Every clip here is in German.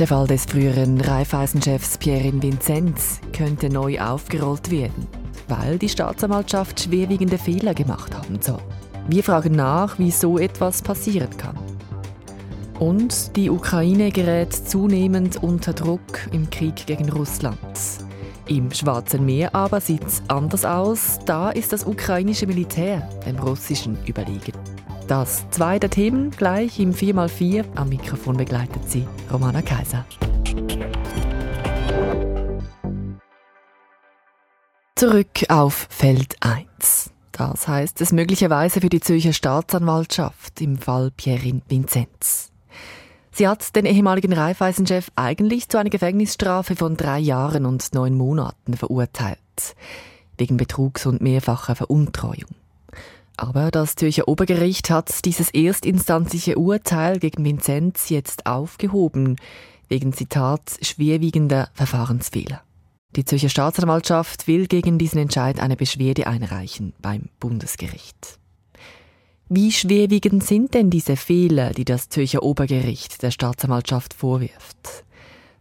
Der Fall des früheren Raiffeisenchefs Pierre Vinzenz könnte neu aufgerollt werden, weil die Staatsanwaltschaft schwerwiegende Fehler gemacht haben soll. Wir fragen nach, wie so etwas passieren kann. Und die Ukraine gerät zunehmend unter Druck im Krieg gegen Russland. Im Schwarzen Meer aber sieht es anders aus. Da ist das ukrainische Militär dem russischen überlegen. Das zwei der Themen gleich im 4x4. Am Mikrofon begleitet sie Romana Kaiser. Zurück auf Feld 1. Das heißt es möglicherweise für die Zürcher Staatsanwaltschaft im Fall Pierre Vinzenz. Sie hat den ehemaligen Raiffeisenchef eigentlich zu einer Gefängnisstrafe von drei Jahren und neun Monaten verurteilt. Wegen Betrugs und mehrfacher Veruntreuung. Aber das Zürcher Obergericht hat dieses erstinstanzliche Urteil gegen Vinzenz jetzt aufgehoben, wegen Zitat schwerwiegender Verfahrensfehler. Die Zürcher Staatsanwaltschaft will gegen diesen Entscheid eine Beschwerde einreichen beim Bundesgericht. Wie schwerwiegend sind denn diese Fehler, die das Zürcher Obergericht der Staatsanwaltschaft vorwirft?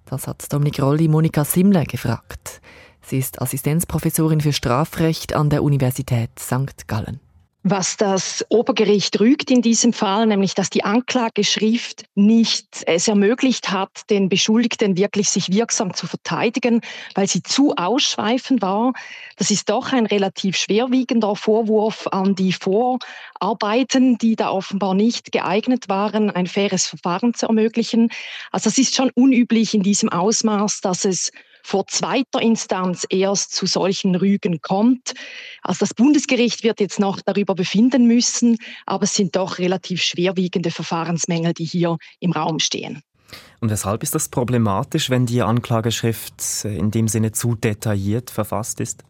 Das hat Dominik Rolli Monika Simmler gefragt. Sie ist Assistenzprofessorin für Strafrecht an der Universität St. Gallen. Was das Obergericht rügt in diesem Fall, nämlich dass die Anklageschrift nicht es ermöglicht hat, den Beschuldigten wirklich sich wirksam zu verteidigen, weil sie zu ausschweifend war. Das ist doch ein relativ schwerwiegender Vorwurf an die Vorarbeiten, die da offenbar nicht geeignet waren, ein faires Verfahren zu ermöglichen. Also es ist schon unüblich in diesem Ausmaß, dass es vor zweiter Instanz erst zu solchen Rügen kommt. Also das Bundesgericht wird jetzt noch darüber befinden müssen, aber es sind doch relativ schwerwiegende Verfahrensmängel, die hier im Raum stehen. Und weshalb ist das problematisch, wenn die Anklageschrift in dem Sinne zu detailliert verfasst ist?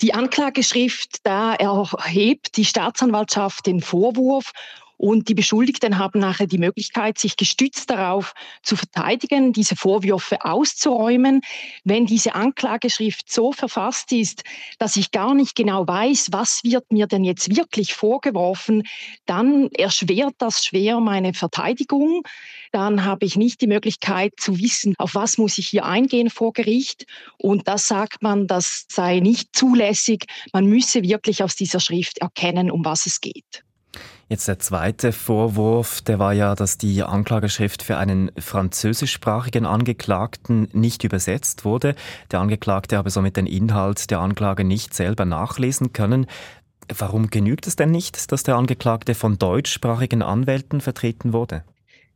Die Anklageschrift, da erhebt die Staatsanwaltschaft den Vorwurf und die Beschuldigten haben nachher die Möglichkeit, sich gestützt darauf zu verteidigen, diese Vorwürfe auszuräumen. Wenn diese Anklageschrift so verfasst ist, dass ich gar nicht genau weiß, was wird mir denn jetzt wirklich vorgeworfen, dann erschwert das schwer meine Verteidigung. Dann habe ich nicht die Möglichkeit zu wissen, auf was muss ich hier eingehen vor Gericht. Und das sagt man, das sei nicht zulässig. Man müsse wirklich aus dieser Schrift erkennen, um was es geht. Jetzt der zweite Vorwurf, der war ja, dass die Anklageschrift für einen französischsprachigen Angeklagten nicht übersetzt wurde. Der Angeklagte habe somit den Inhalt der Anklage nicht selber nachlesen können. Warum genügt es denn nicht, dass der Angeklagte von deutschsprachigen Anwälten vertreten wurde?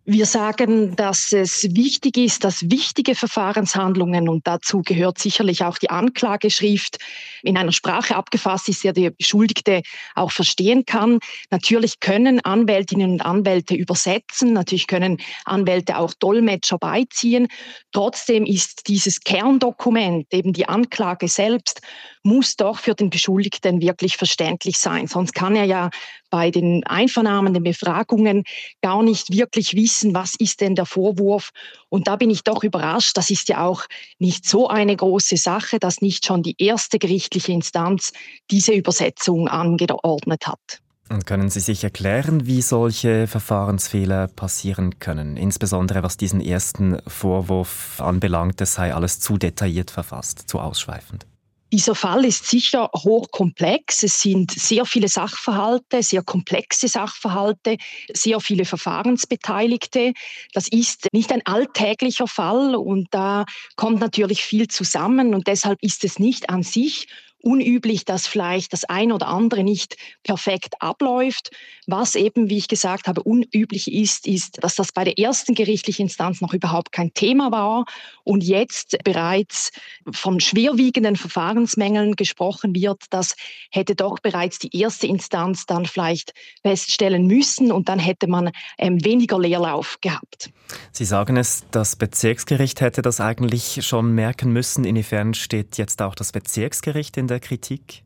Wir sagen, dass es wichtig ist, dass wichtige Verfahrenshandlungen, und dazu gehört sicherlich auch die Anklageschrift, in einer Sprache abgefasst ist, der der Beschuldigte auch verstehen kann. Natürlich können Anwältinnen und Anwälte übersetzen, natürlich können Anwälte auch Dolmetscher beiziehen. Trotzdem ist dieses Kerndokument, eben die Anklage selbst, muss doch für den Beschuldigten wirklich verständlich sein. Sonst kann er ja bei den Einvernahmen, den Befragungen gar nicht wirklich wissen, was ist denn der Vorwurf. Und da bin ich doch überrascht. Das ist ja auch nicht so eine große Sache, dass nicht schon die erste gerichtliche Instanz diese Übersetzung angeordnet hat. Und können Sie sich erklären, wie solche Verfahrensfehler passieren können? Insbesondere was diesen ersten Vorwurf anbelangt, es sei alles zu detailliert verfasst, zu ausschweifend. Dieser Fall ist sicher hochkomplex. Es sind sehr viele Sachverhalte, sehr komplexe Sachverhalte, sehr viele Verfahrensbeteiligte. Das ist nicht ein alltäglicher Fall und da kommt natürlich viel zusammen und deshalb ist es nicht an sich unüblich, dass vielleicht das ein oder andere nicht perfekt abläuft. Was eben, wie ich gesagt habe, unüblich ist, ist, dass das bei der ersten gerichtlichen Instanz noch überhaupt kein Thema war und jetzt bereits von schwerwiegenden Verfahrensmängeln gesprochen wird. Das hätte doch bereits die erste Instanz dann vielleicht feststellen müssen und dann hätte man ähm, weniger Leerlauf gehabt. Sie sagen es, das Bezirksgericht hätte das eigentlich schon merken müssen. Inwiefern steht jetzt auch das Bezirksgericht in der Kritik?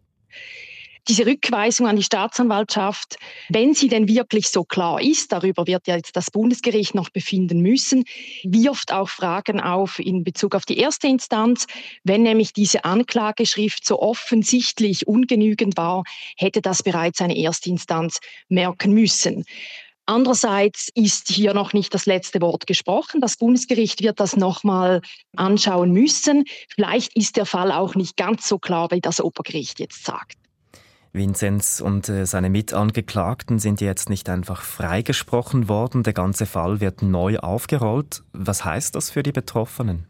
diese Rückweisung an die Staatsanwaltschaft, wenn sie denn wirklich so klar ist, darüber wird ja jetzt das Bundesgericht noch befinden müssen, wirft auch Fragen auf in Bezug auf die erste Instanz. Wenn nämlich diese Anklageschrift so offensichtlich ungenügend war, hätte das bereits eine erste Instanz merken müssen. Andererseits ist hier noch nicht das letzte Wort gesprochen. Das Bundesgericht wird das nochmal anschauen müssen. Vielleicht ist der Fall auch nicht ganz so klar, wie das Obergericht jetzt sagt. Vinzenz und äh, seine Mitangeklagten sind jetzt nicht einfach freigesprochen worden. Der ganze Fall wird neu aufgerollt. Was heißt das für die Betroffenen?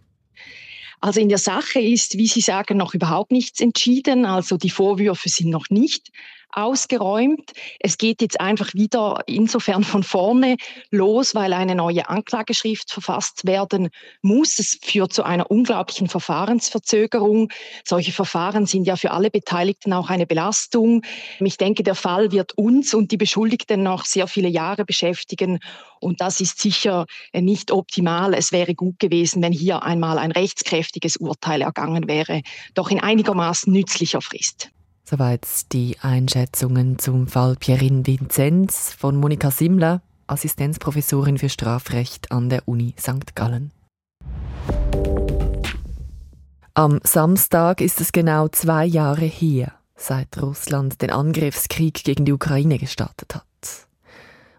Also in der Sache ist, wie Sie sagen, noch überhaupt nichts entschieden. Also die Vorwürfe sind noch nicht ausgeräumt. Es geht jetzt einfach wieder insofern von vorne los, weil eine neue Anklageschrift verfasst werden muss. Es führt zu einer unglaublichen Verfahrensverzögerung. Solche Verfahren sind ja für alle Beteiligten auch eine Belastung. Ich denke, der Fall wird uns und die Beschuldigten noch sehr viele Jahre beschäftigen. Und das ist sicher nicht optimal. Es wäre gut gewesen, wenn hier einmal ein rechtskräftiges Urteil ergangen wäre, doch in einigermaßen nützlicher Frist. Soweit die Einschätzungen zum Fall Pierin Vinzenz von Monika Simler, Assistenzprofessorin für Strafrecht an der Uni St. Gallen. Am Samstag ist es genau zwei Jahre her, seit Russland den Angriffskrieg gegen die Ukraine gestartet hat.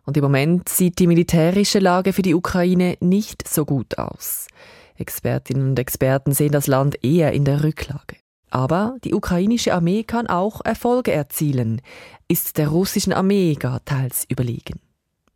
Und im Moment sieht die militärische Lage für die Ukraine nicht so gut aus. Expertinnen und Experten sehen das Land eher in der Rücklage. Aber die ukrainische Armee kann auch Erfolge erzielen, ist der russischen Armee gar teils überlegen.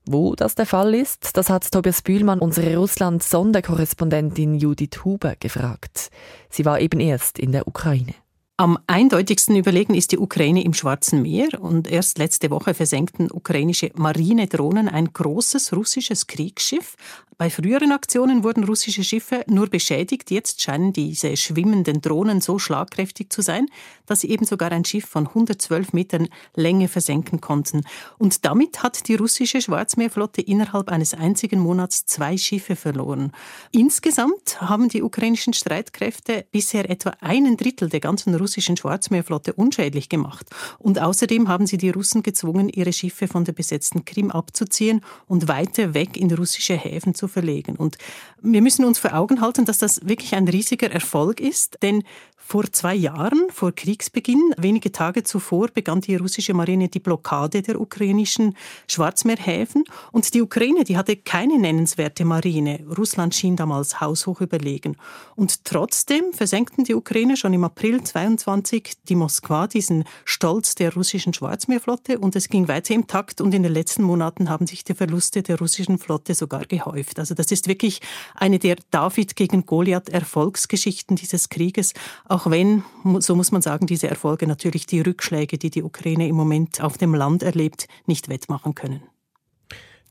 Wo das der Fall ist, das hat Tobias Bühlmann, unsere Russland-Sonderkorrespondentin Judith Huber, gefragt. Sie war eben erst in der Ukraine. Am eindeutigsten überlegen ist die Ukraine im Schwarzen Meer und erst letzte Woche versenkten ukrainische Marinedrohnen ein großes russisches Kriegsschiff. Bei früheren Aktionen wurden russische Schiffe nur beschädigt. Jetzt scheinen diese schwimmenden Drohnen so schlagkräftig zu sein, dass sie eben sogar ein Schiff von 112 Metern Länge versenken konnten. Und damit hat die russische Schwarzmeerflotte innerhalb eines einzigen Monats zwei Schiffe verloren. Insgesamt haben die ukrainischen Streitkräfte bisher etwa einen Drittel der ganzen russischen Schwarzmeerflotte unschädlich gemacht. Und außerdem haben sie die Russen gezwungen, ihre Schiffe von der besetzten Krim abzuziehen und weiter weg in russische Häfen zu verlegen. Und wir müssen uns vor Augen halten, dass das wirklich ein riesiger Erfolg ist, denn vor zwei Jahren, vor Kriegsbeginn, wenige Tage zuvor, begann die russische Marine die Blockade der ukrainischen Schwarzmeerhäfen. Und die Ukraine, die hatte keine nennenswerte Marine. Russland schien damals haushoch überlegen. Und trotzdem versenkten die Ukrainer schon im April 22 die Moskwa, diesen Stolz der russischen Schwarzmeerflotte. Und es ging weiter im Takt. Und in den letzten Monaten haben sich die Verluste der russischen Flotte sogar gehäuft. Also das ist wirklich eine der David gegen Goliath Erfolgsgeschichten dieses Krieges. Auch wenn, so muss man sagen, diese Erfolge natürlich die Rückschläge, die die Ukraine im Moment auf dem Land erlebt, nicht wettmachen können.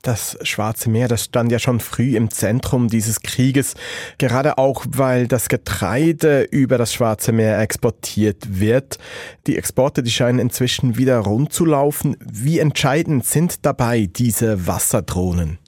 Das Schwarze Meer, das stand ja schon früh im Zentrum dieses Krieges, gerade auch weil das Getreide über das Schwarze Meer exportiert wird. Die Exporte, die scheinen inzwischen wieder rund zu laufen. Wie entscheidend sind dabei diese Wasserdrohnen?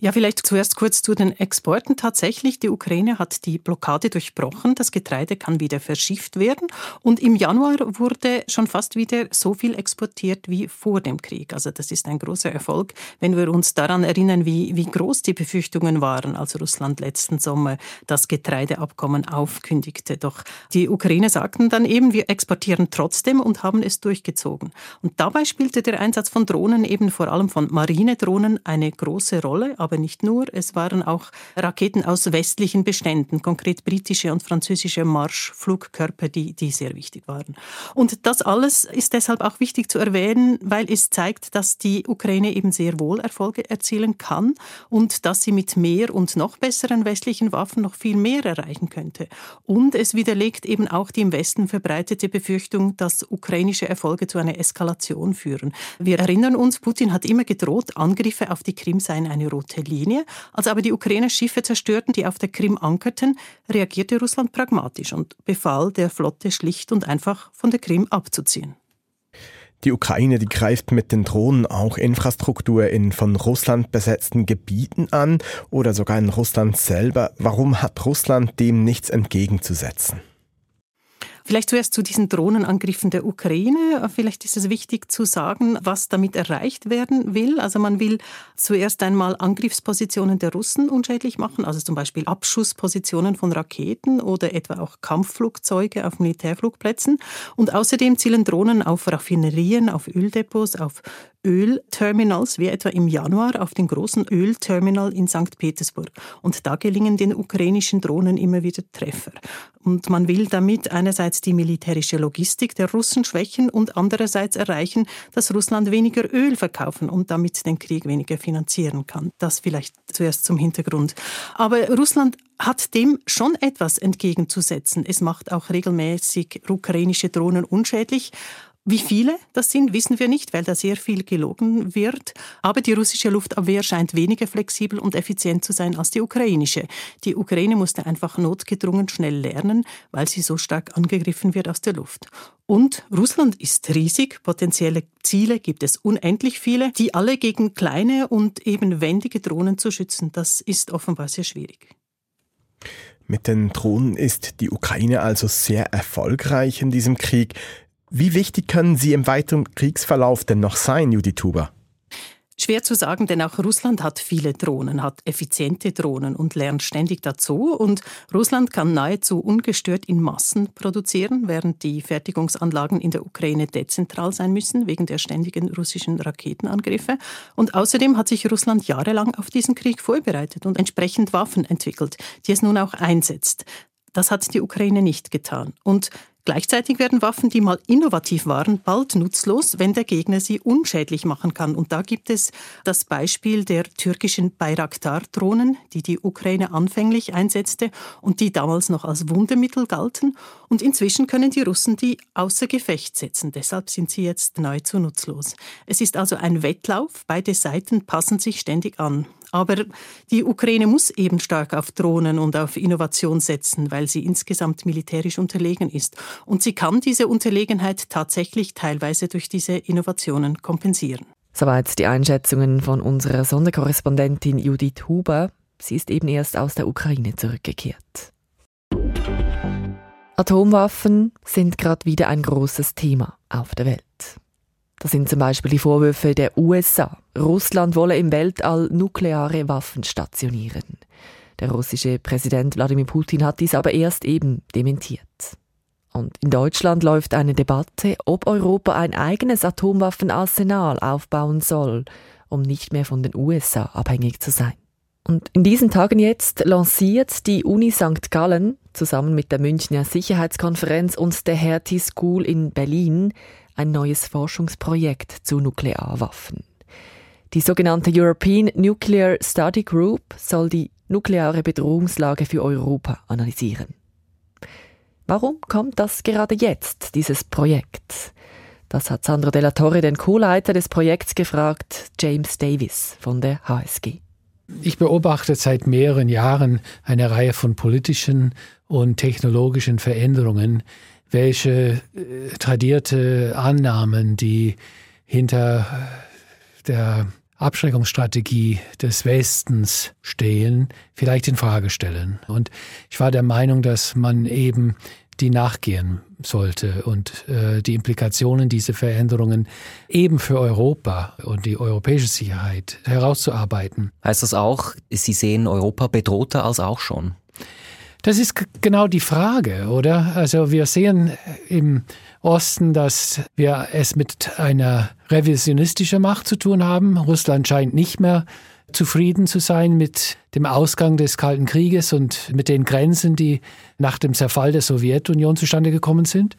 Ja, vielleicht zuerst kurz zu den Exporten. Tatsächlich, die Ukraine hat die Blockade durchbrochen. Das Getreide kann wieder verschifft werden. Und im Januar wurde schon fast wieder so viel exportiert wie vor dem Krieg. Also das ist ein großer Erfolg, wenn wir uns daran erinnern, wie, wie groß die Befürchtungen waren, als Russland letzten Sommer das Getreideabkommen aufkündigte. Doch die Ukraine sagten dann eben, wir exportieren trotzdem und haben es durchgezogen. Und dabei spielte der Einsatz von Drohnen, eben vor allem von Marinedrohnen, eine große Rolle aber nicht nur. Es waren auch Raketen aus westlichen Beständen, konkret britische und französische Marschflugkörper, die, die sehr wichtig waren. Und das alles ist deshalb auch wichtig zu erwähnen, weil es zeigt, dass die Ukraine eben sehr wohl Erfolge erzielen kann und dass sie mit mehr und noch besseren westlichen Waffen noch viel mehr erreichen könnte. Und es widerlegt eben auch die im Westen verbreitete Befürchtung, dass ukrainische Erfolge zu einer Eskalation führen. Wir erinnern uns, Putin hat immer gedroht, Angriffe auf die Krim seien eine rote rote Linie. Als aber die Ukrainer Schiffe zerstörten, die auf der Krim ankerten, reagierte Russland pragmatisch und befahl der Flotte schlicht und einfach von der Krim abzuziehen. Die Ukraine, die greift mit den Drohnen auch Infrastruktur in von Russland besetzten Gebieten an oder sogar in Russland selber. Warum hat Russland dem nichts entgegenzusetzen? Vielleicht zuerst zu diesen Drohnenangriffen der Ukraine. Vielleicht ist es wichtig zu sagen, was damit erreicht werden will. Also man will zuerst einmal Angriffspositionen der Russen unschädlich machen, also zum Beispiel Abschusspositionen von Raketen oder etwa auch Kampfflugzeuge auf Militärflugplätzen. Und außerdem zielen Drohnen auf Raffinerien, auf Öldepots, auf Ölterminals, wie etwa im Januar auf dem großen Ölterminal in St. Petersburg. Und da gelingen den ukrainischen Drohnen immer wieder Treffer. Und man will damit einerseits die militärische Logistik der Russen schwächen und andererseits erreichen, dass Russland weniger Öl verkaufen und damit den Krieg weniger finanzieren kann. Das vielleicht zuerst zum Hintergrund. Aber Russland hat dem schon etwas entgegenzusetzen. Es macht auch regelmäßig ukrainische Drohnen unschädlich. Wie viele das sind, wissen wir nicht, weil da sehr viel gelogen wird. Aber die russische Luftabwehr scheint weniger flexibel und effizient zu sein als die ukrainische. Die Ukraine musste einfach notgedrungen schnell lernen, weil sie so stark angegriffen wird aus der Luft. Und Russland ist riesig, potenzielle Ziele gibt es unendlich viele, die alle gegen kleine und eben wendige Drohnen zu schützen, das ist offenbar sehr schwierig. Mit den Drohnen ist die Ukraine also sehr erfolgreich in diesem Krieg. Wie wichtig können sie im weiteren Kriegsverlauf denn noch sein, Judith Huber? Schwer zu sagen, denn auch Russland hat viele Drohnen, hat effiziente Drohnen und lernt ständig dazu. Und Russland kann nahezu ungestört in Massen produzieren, während die Fertigungsanlagen in der Ukraine dezentral sein müssen, wegen der ständigen russischen Raketenangriffe. Und außerdem hat sich Russland jahrelang auf diesen Krieg vorbereitet und entsprechend Waffen entwickelt, die es nun auch einsetzt. Das hat die Ukraine nicht getan. Und Gleichzeitig werden Waffen, die mal innovativ waren, bald nutzlos, wenn der Gegner sie unschädlich machen kann. Und da gibt es das Beispiel der türkischen Bayraktar-Drohnen, die die Ukraine anfänglich einsetzte und die damals noch als Wundermittel galten. Und inzwischen können die Russen die außer Gefecht setzen. Deshalb sind sie jetzt nahezu nutzlos. Es ist also ein Wettlauf. Beide Seiten passen sich ständig an. Aber die Ukraine muss eben stark auf Drohnen und auf Innovation setzen, weil sie insgesamt militärisch unterlegen ist. Und sie kann diese Unterlegenheit tatsächlich teilweise durch diese Innovationen kompensieren. Soweit die Einschätzungen von unserer Sonderkorrespondentin Judith Huber. Sie ist eben erst aus der Ukraine zurückgekehrt. Atomwaffen sind gerade wieder ein großes Thema auf der Welt. Das sind zum Beispiel die Vorwürfe der USA. Russland wolle im Weltall nukleare Waffen stationieren. Der russische Präsident Wladimir Putin hat dies aber erst eben dementiert. Und in Deutschland läuft eine Debatte, ob Europa ein eigenes Atomwaffenarsenal aufbauen soll, um nicht mehr von den USA abhängig zu sein. Und in diesen Tagen jetzt lanciert die Uni St. Gallen zusammen mit der Münchner Sicherheitskonferenz und der Hertie School in Berlin ein neues Forschungsprojekt zu Nuklearwaffen. Die sogenannte European Nuclear Study Group soll die nukleare Bedrohungslage für Europa analysieren. Warum kommt das gerade jetzt, dieses Projekt? Das hat Sandro Della Torre, den Co-Leiter des Projekts, gefragt, James Davis von der HSG. Ich beobachte seit mehreren Jahren eine Reihe von politischen und technologischen Veränderungen, welche äh, tradierte Annahmen, die hinter der Abschreckungsstrategie des Westens stehen, vielleicht in Frage stellen. Und ich war der Meinung, dass man eben die nachgehen sollte und äh, die Implikationen dieser Veränderungen eben für Europa und die europäische Sicherheit herauszuarbeiten. Heißt das auch, Sie sehen Europa bedrohter als auch schon? Das ist genau die Frage, oder? Also wir sehen im Osten, dass wir es mit einer revisionistischen Macht zu tun haben. Russland scheint nicht mehr zufrieden zu sein mit dem Ausgang des Kalten Krieges und mit den Grenzen, die nach dem Zerfall der Sowjetunion zustande gekommen sind.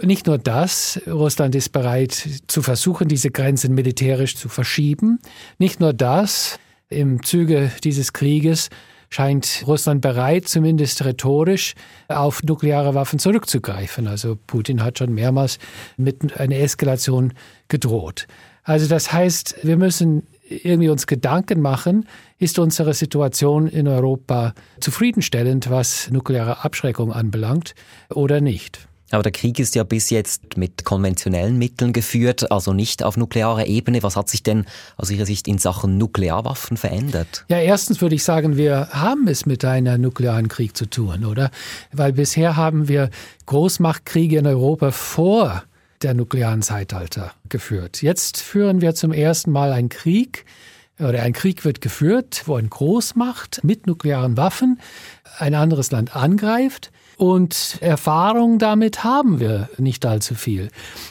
Nicht nur das, Russland ist bereit zu versuchen, diese Grenzen militärisch zu verschieben. Nicht nur das, im Zuge dieses Krieges scheint Russland bereit, zumindest rhetorisch, auf nukleare Waffen zurückzugreifen. Also Putin hat schon mehrmals mit einer Eskalation gedroht. Also das heißt, wir müssen irgendwie uns Gedanken machen, ist unsere Situation in Europa zufriedenstellend, was nukleare Abschreckung anbelangt oder nicht. Aber der Krieg ist ja bis jetzt mit konventionellen Mitteln geführt, also nicht auf nuklearer Ebene. Was hat sich denn aus Ihrer Sicht in Sachen Nuklearwaffen verändert? Ja, erstens würde ich sagen, wir haben es mit einem nuklearen Krieg zu tun, oder? Weil bisher haben wir Großmachtkriege in Europa vor der nuklearen Zeitalter geführt. Jetzt führen wir zum ersten Mal einen Krieg, oder ein Krieg wird geführt, wo eine Großmacht mit nuklearen Waffen ein anderes Land angreift Und Erfahrung damit haben wir nicht allzu viel.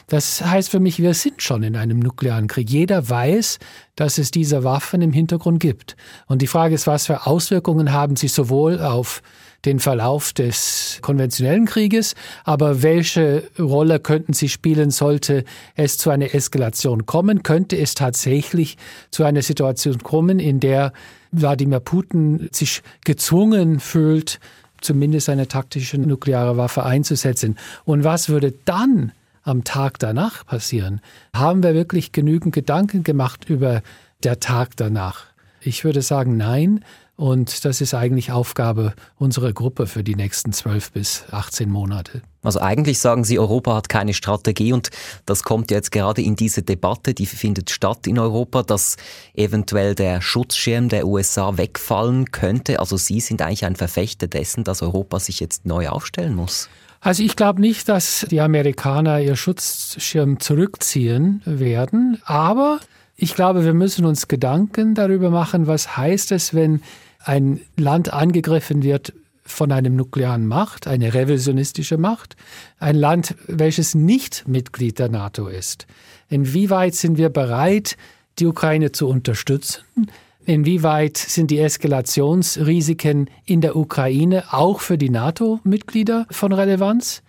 Das heißt für mich, wir sind schon in einem nuklearen Krieg. Jeder weiß, dass es diese Waffen im Hintergrund gibt. Und die Frage ist, was für Auswirkungen haben sie sowohl auf den Verlauf des konventionellen Krieges, aber welche Rolle könnten sie spielen, sollte es zu einer Eskalation kommen? Könnte es tatsächlich zu einer Situation kommen, in der Wladimir Putin sich gezwungen fühlt, zumindest eine taktische nukleare Waffe einzusetzen? Und was würde dann am Tag danach passieren? Haben wir wirklich genügend Gedanken gemacht über der Tag danach? Ich würde sagen, nein. Und das ist eigentlich Aufgabe unserer Gruppe für die nächsten zwölf bis 18 Monate. Also eigentlich sagen Sie, Europa hat keine Strategie und das kommt jetzt gerade in diese Debatte, die findet statt in Europa, dass eventuell der Schutzschirm der USA wegfallen könnte. Also Sie sind eigentlich ein Verfechter dessen, dass Europa sich jetzt neu aufstellen muss. Also ich glaube nicht, dass die Amerikaner ihr Schutzschirm zurückziehen werden, aber ich glaube, wir müssen uns Gedanken darüber machen, was heißt es, wenn ein Land angegriffen wird von einem nuklearen Macht, eine revisionistische Macht, ein Land, welches nicht Mitglied der NATO ist. Inwieweit sind wir bereit, die Ukraine zu unterstützen? Inwieweit sind die Eskalationsrisiken in der Ukraine auch für die NATO-Mitglieder von Relevanz?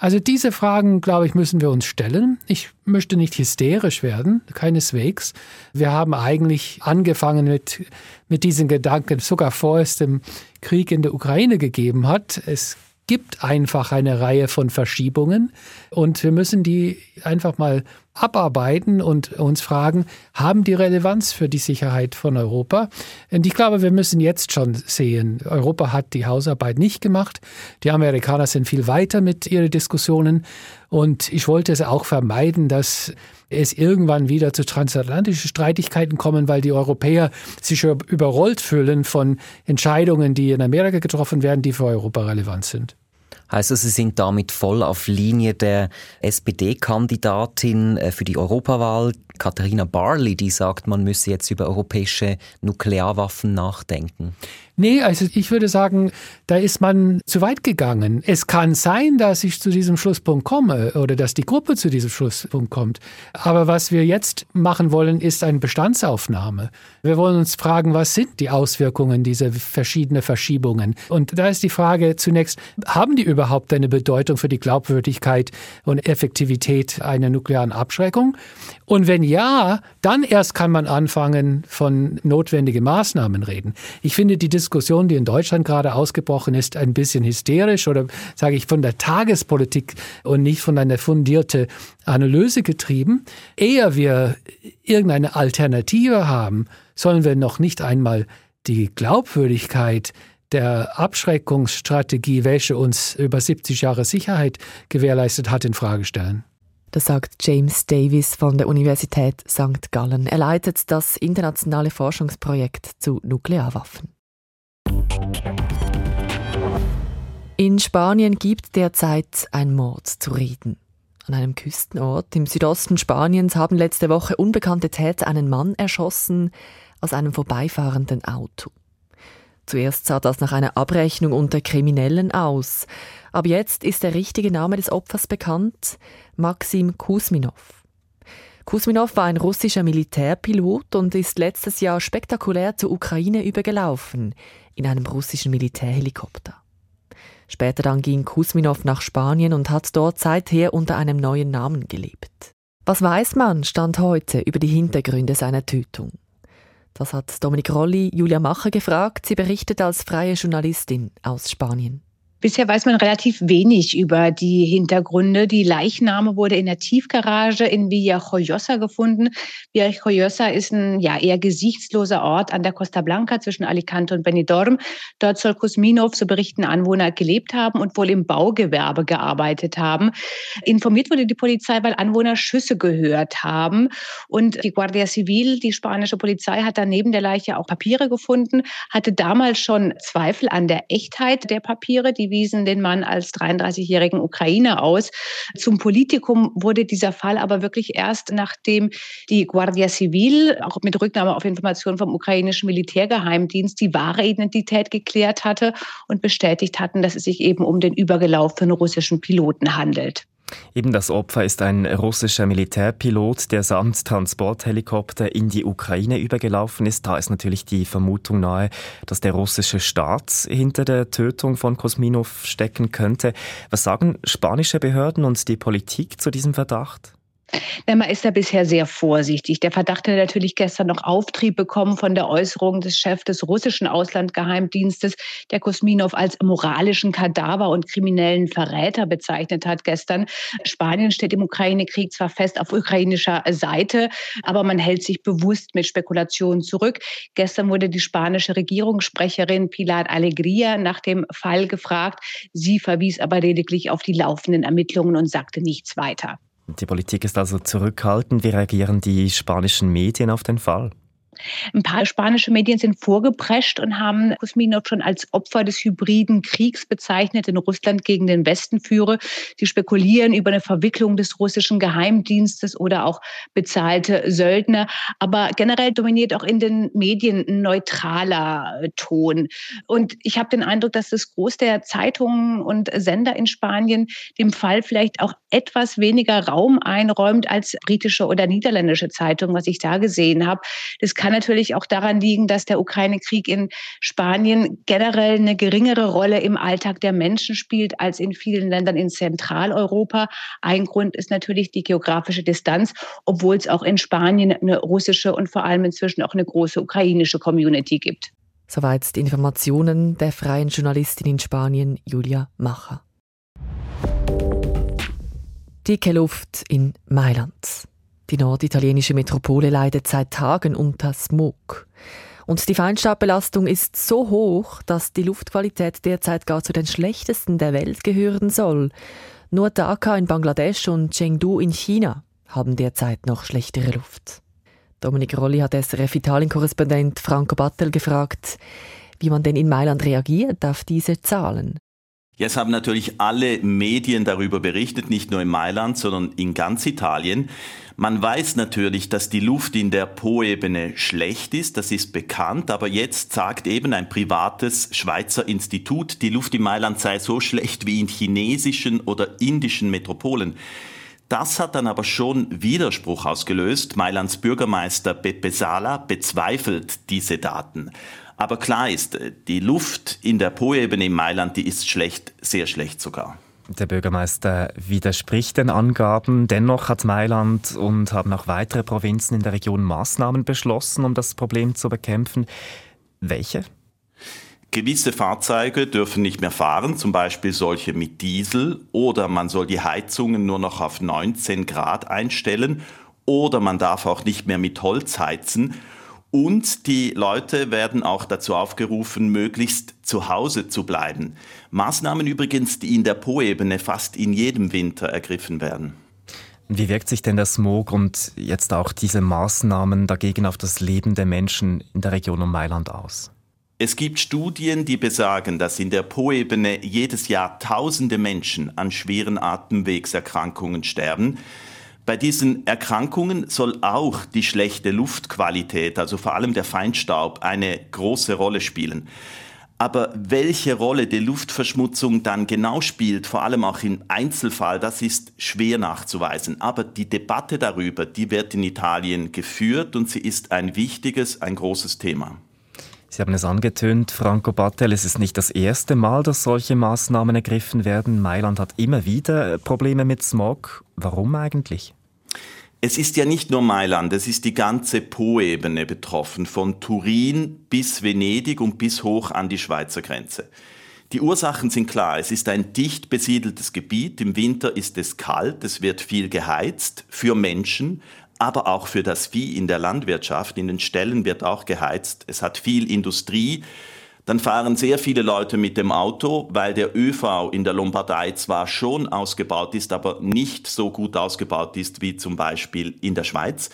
Also diese Fragen, glaube ich, müssen wir uns stellen. Ich möchte nicht hysterisch werden, keineswegs. Wir haben eigentlich angefangen mit, mit diesen Gedanken, sogar vor es dem Krieg in der Ukraine gegeben hat. Es gibt einfach eine Reihe von Verschiebungen und wir müssen die einfach mal abarbeiten und uns fragen, haben die Relevanz für die Sicherheit von Europa? Und ich glaube, wir müssen jetzt schon sehen, Europa hat die Hausarbeit nicht gemacht. Die Amerikaner sind viel weiter mit ihren Diskussionen und ich wollte es auch vermeiden, dass es irgendwann wieder zu transatlantischen Streitigkeiten kommen, weil die Europäer sich überrollt fühlen von Entscheidungen, die in Amerika getroffen werden, die für Europa relevant sind. Heißt das, Sie sind damit voll auf Linie der SPD-Kandidatin äh, für die Europawahl, Katharina Barley, die sagt, man müsse jetzt über europäische Nuklearwaffen nachdenken? Nee, also ich würde sagen, da ist man zu weit gegangen. Es kann sein, dass ich zu diesem Schlusspunkt komme oder dass die Gruppe zu diesem Schlusspunkt kommt. Aber was wir jetzt machen wollen, ist eine Bestandsaufnahme. Wir wollen uns fragen, was sind die Auswirkungen dieser verschiedenen Verschiebungen? Und da ist die Frage zunächst, haben die überhaupt eine Bedeutung für die Glaubwürdigkeit und Effektivität einer nuklearen Abschreckung? Und wenn ja, dann erst kann man anfangen, von notwendigen Maßnahmen reden. Ich finde die Diskussion, die in Deutschland gerade ausgebrochen ist, ein bisschen hysterisch oder sage ich von der Tagespolitik und nicht von einer fundierten Analyse getrieben. Eher wir irgendeine Alternative haben, sollen wir noch nicht einmal die Glaubwürdigkeit der Abschreckungsstrategie, welche uns über 70 Jahre Sicherheit gewährleistet hat, in Frage stellen. Das sagt James Davis von der Universität St. Gallen. Er leitet das internationale Forschungsprojekt zu Nuklearwaffen. In Spanien gibt derzeit ein Mord zu reden. An einem Küstenort im Südosten Spaniens haben letzte Woche unbekannte Täter einen Mann erschossen aus einem vorbeifahrenden Auto. Zuerst sah das nach einer Abrechnung unter Kriminellen aus. Aber jetzt ist der richtige Name des Opfers bekannt, Maxim Kusminov. Kusminov war ein russischer Militärpilot und ist letztes Jahr spektakulär zur Ukraine übergelaufen, in einem russischen Militärhelikopter. Später dann ging Kusminov nach Spanien und hat dort seither unter einem neuen Namen gelebt. Was weiß man, stand heute über die Hintergründe seiner Tötung? Das hat Dominik Rolli Julia Macher gefragt. Sie berichtet als freie Journalistin aus Spanien. Bisher weiß man relativ wenig über die Hintergründe. Die Leichname wurde in der Tiefgarage in Villajoyosa gefunden. Villajoyosa ist ein ja, eher gesichtsloser Ort an der Costa Blanca zwischen Alicante und Benidorm. Dort soll Kusminov, so berichten Anwohner, gelebt haben und wohl im Baugewerbe gearbeitet haben. Informiert wurde die Polizei, weil Anwohner Schüsse gehört haben. Und die Guardia Civil, die spanische Polizei, hat dann neben der Leiche auch Papiere gefunden, hatte damals schon Zweifel an der Echtheit der Papiere. Die wiesen den Mann als 33-jährigen Ukrainer aus. Zum Politikum wurde dieser Fall aber wirklich erst nachdem die Guardia Civil, auch mit Rücknahme auf Informationen vom ukrainischen Militärgeheimdienst, die wahre Identität geklärt hatte und bestätigt hatten, dass es sich eben um den übergelaufenen russischen Piloten handelt. Eben das Opfer ist ein russischer Militärpilot, der samt Transporthelikopter in die Ukraine übergelaufen ist. Da ist natürlich die Vermutung nahe, dass der russische Staat hinter der Tötung von Kosminov stecken könnte. Was sagen spanische Behörden und die Politik zu diesem Verdacht? Man ist da bisher sehr vorsichtig. Der Verdacht hat natürlich gestern noch Auftrieb bekommen von der Äußerung des Chefs des russischen Auslandgeheimdienstes, der Kosminov als moralischen Kadaver und kriminellen Verräter bezeichnet hat gestern. Spanien steht im Ukraine-Krieg zwar fest auf ukrainischer Seite, aber man hält sich bewusst mit Spekulationen zurück. Gestern wurde die spanische Regierungssprecherin Pilar Alegría nach dem Fall gefragt. Sie verwies aber lediglich auf die laufenden Ermittlungen und sagte nichts weiter. Die Politik ist also zurückhaltend. Wie reagieren die spanischen Medien auf den Fall? Ein paar spanische Medien sind vorgeprescht und haben Kusminov schon als Opfer des hybriden Kriegs bezeichnet, den Russland gegen den Westen führe. Sie spekulieren über eine Verwicklung des russischen Geheimdienstes oder auch bezahlte Söldner. Aber generell dominiert auch in den Medien ein neutraler äh, Ton. Und ich habe den Eindruck, dass das Groß der Zeitungen und Sender in Spanien dem Fall vielleicht auch etwas weniger Raum einräumt als britische oder niederländische Zeitungen, was ich da gesehen habe. Das kann kann natürlich auch daran liegen, dass der Ukraine-Krieg in Spanien generell eine geringere Rolle im Alltag der Menschen spielt als in vielen Ländern in Zentraleuropa. Ein Grund ist natürlich die geografische Distanz, obwohl es auch in Spanien eine russische und vor allem inzwischen auch eine große ukrainische Community gibt. Soweit die Informationen der freien Journalistin in Spanien, Julia Macher. Dicke Luft in Mailand. Die norditalienische Metropole leidet seit Tagen unter Smog. Und die Feinstaubbelastung ist so hoch, dass die Luftqualität derzeit gar zu den schlechtesten der Welt gehören soll. Nur Dhaka in Bangladesch und Chengdu in China haben derzeit noch schlechtere Luft. Dominik Rolli hat SRF Italien-Korrespondent Franco Battel gefragt, wie man denn in Mailand reagiert auf diese Zahlen. Jetzt haben natürlich alle Medien darüber berichtet, nicht nur in Mailand, sondern in ganz Italien. Man weiß natürlich, dass die Luft in der Po-Ebene schlecht ist, das ist bekannt, aber jetzt sagt eben ein privates Schweizer Institut, die Luft in Mailand sei so schlecht wie in chinesischen oder indischen Metropolen. Das hat dann aber schon Widerspruch ausgelöst. Mailands Bürgermeister Beppe Sala bezweifelt diese Daten. Aber klar ist, die Luft in der Po-Ebene in Mailand, die ist schlecht, sehr schlecht sogar. Der Bürgermeister widerspricht den Angaben. Dennoch hat Mailand und haben auch weitere Provinzen in der Region Maßnahmen beschlossen, um das Problem zu bekämpfen. Welche? Gewisse Fahrzeuge dürfen nicht mehr fahren, zum Beispiel solche mit Diesel, oder man soll die Heizungen nur noch auf 19 Grad einstellen, oder man darf auch nicht mehr mit Holz heizen. Und die Leute werden auch dazu aufgerufen, möglichst zu Hause zu bleiben. Maßnahmen übrigens, die in der Po-Ebene fast in jedem Winter ergriffen werden. Wie wirkt sich denn der Smog und jetzt auch diese Maßnahmen dagegen auf das Leben der Menschen in der Region um Mailand aus? Es gibt Studien, die besagen, dass in der Po-Ebene jedes Jahr tausende Menschen an schweren Atemwegserkrankungen sterben. Bei diesen Erkrankungen soll auch die schlechte Luftqualität, also vor allem der Feinstaub, eine große Rolle spielen. Aber welche Rolle die Luftverschmutzung dann genau spielt, vor allem auch im Einzelfall, das ist schwer nachzuweisen. Aber die Debatte darüber, die wird in Italien geführt und sie ist ein wichtiges, ein großes Thema. Sie haben es angetönt, Franco Battel, es ist nicht das erste Mal, dass solche Maßnahmen ergriffen werden. Mailand hat immer wieder Probleme mit Smog. Warum eigentlich? Es ist ja nicht nur Mailand, es ist die ganze Po-Ebene betroffen, von Turin bis Venedig und bis hoch an die Schweizer Grenze. Die Ursachen sind klar. Es ist ein dicht besiedeltes Gebiet. Im Winter ist es kalt, es wird viel geheizt für Menschen, aber auch für das Vieh in der Landwirtschaft. In den Ställen wird auch geheizt. Es hat viel Industrie dann fahren sehr viele Leute mit dem Auto, weil der ÖV in der Lombardei zwar schon ausgebaut ist, aber nicht so gut ausgebaut ist wie zum Beispiel in der Schweiz.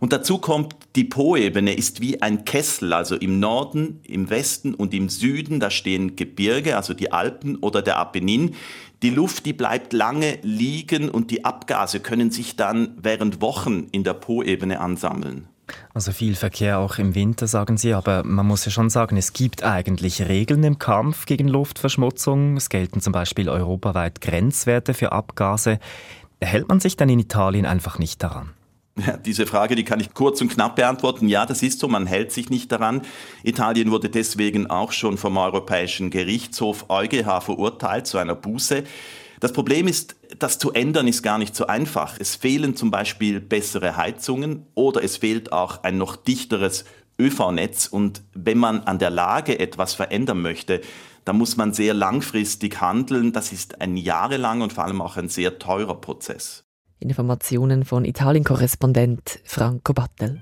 Und dazu kommt, die Po-Ebene ist wie ein Kessel, also im Norden, im Westen und im Süden, da stehen Gebirge, also die Alpen oder der Apennin. Die Luft, die bleibt lange liegen und die Abgase können sich dann während Wochen in der Po-Ebene ansammeln. Also viel Verkehr auch im Winter, sagen Sie, aber man muss ja schon sagen, es gibt eigentlich Regeln im Kampf gegen Luftverschmutzung. Es gelten zum Beispiel europaweit Grenzwerte für Abgase. Hält man sich dann in Italien einfach nicht daran? Ja, diese Frage, die kann ich kurz und knapp beantworten. Ja, das ist so, man hält sich nicht daran. Italien wurde deswegen auch schon vom Europäischen Gerichtshof EuGH verurteilt zu einer Buße. Das Problem ist, das zu ändern ist gar nicht so einfach. Es fehlen zum Beispiel bessere Heizungen oder es fehlt auch ein noch dichteres ÖV-Netz. Und wenn man an der Lage etwas verändern möchte, dann muss man sehr langfristig handeln. Das ist ein jahrelanger und vor allem auch ein sehr teurer Prozess. Informationen von Italien-Korrespondent Franco Battel.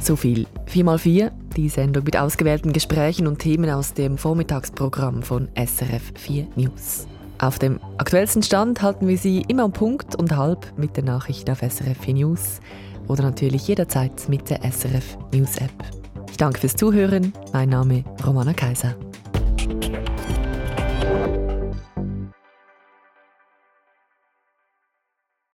So viel 4x4, die Sendung mit ausgewählten Gesprächen und Themen aus dem Vormittagsprogramm von SRF 4 News. Auf dem aktuellsten Stand halten wir Sie immer um Punkt und halb mit den Nachrichten auf SRF 4 News oder natürlich jederzeit mit der SRF News App. Ich danke fürs Zuhören. Mein Name Romana Kaiser.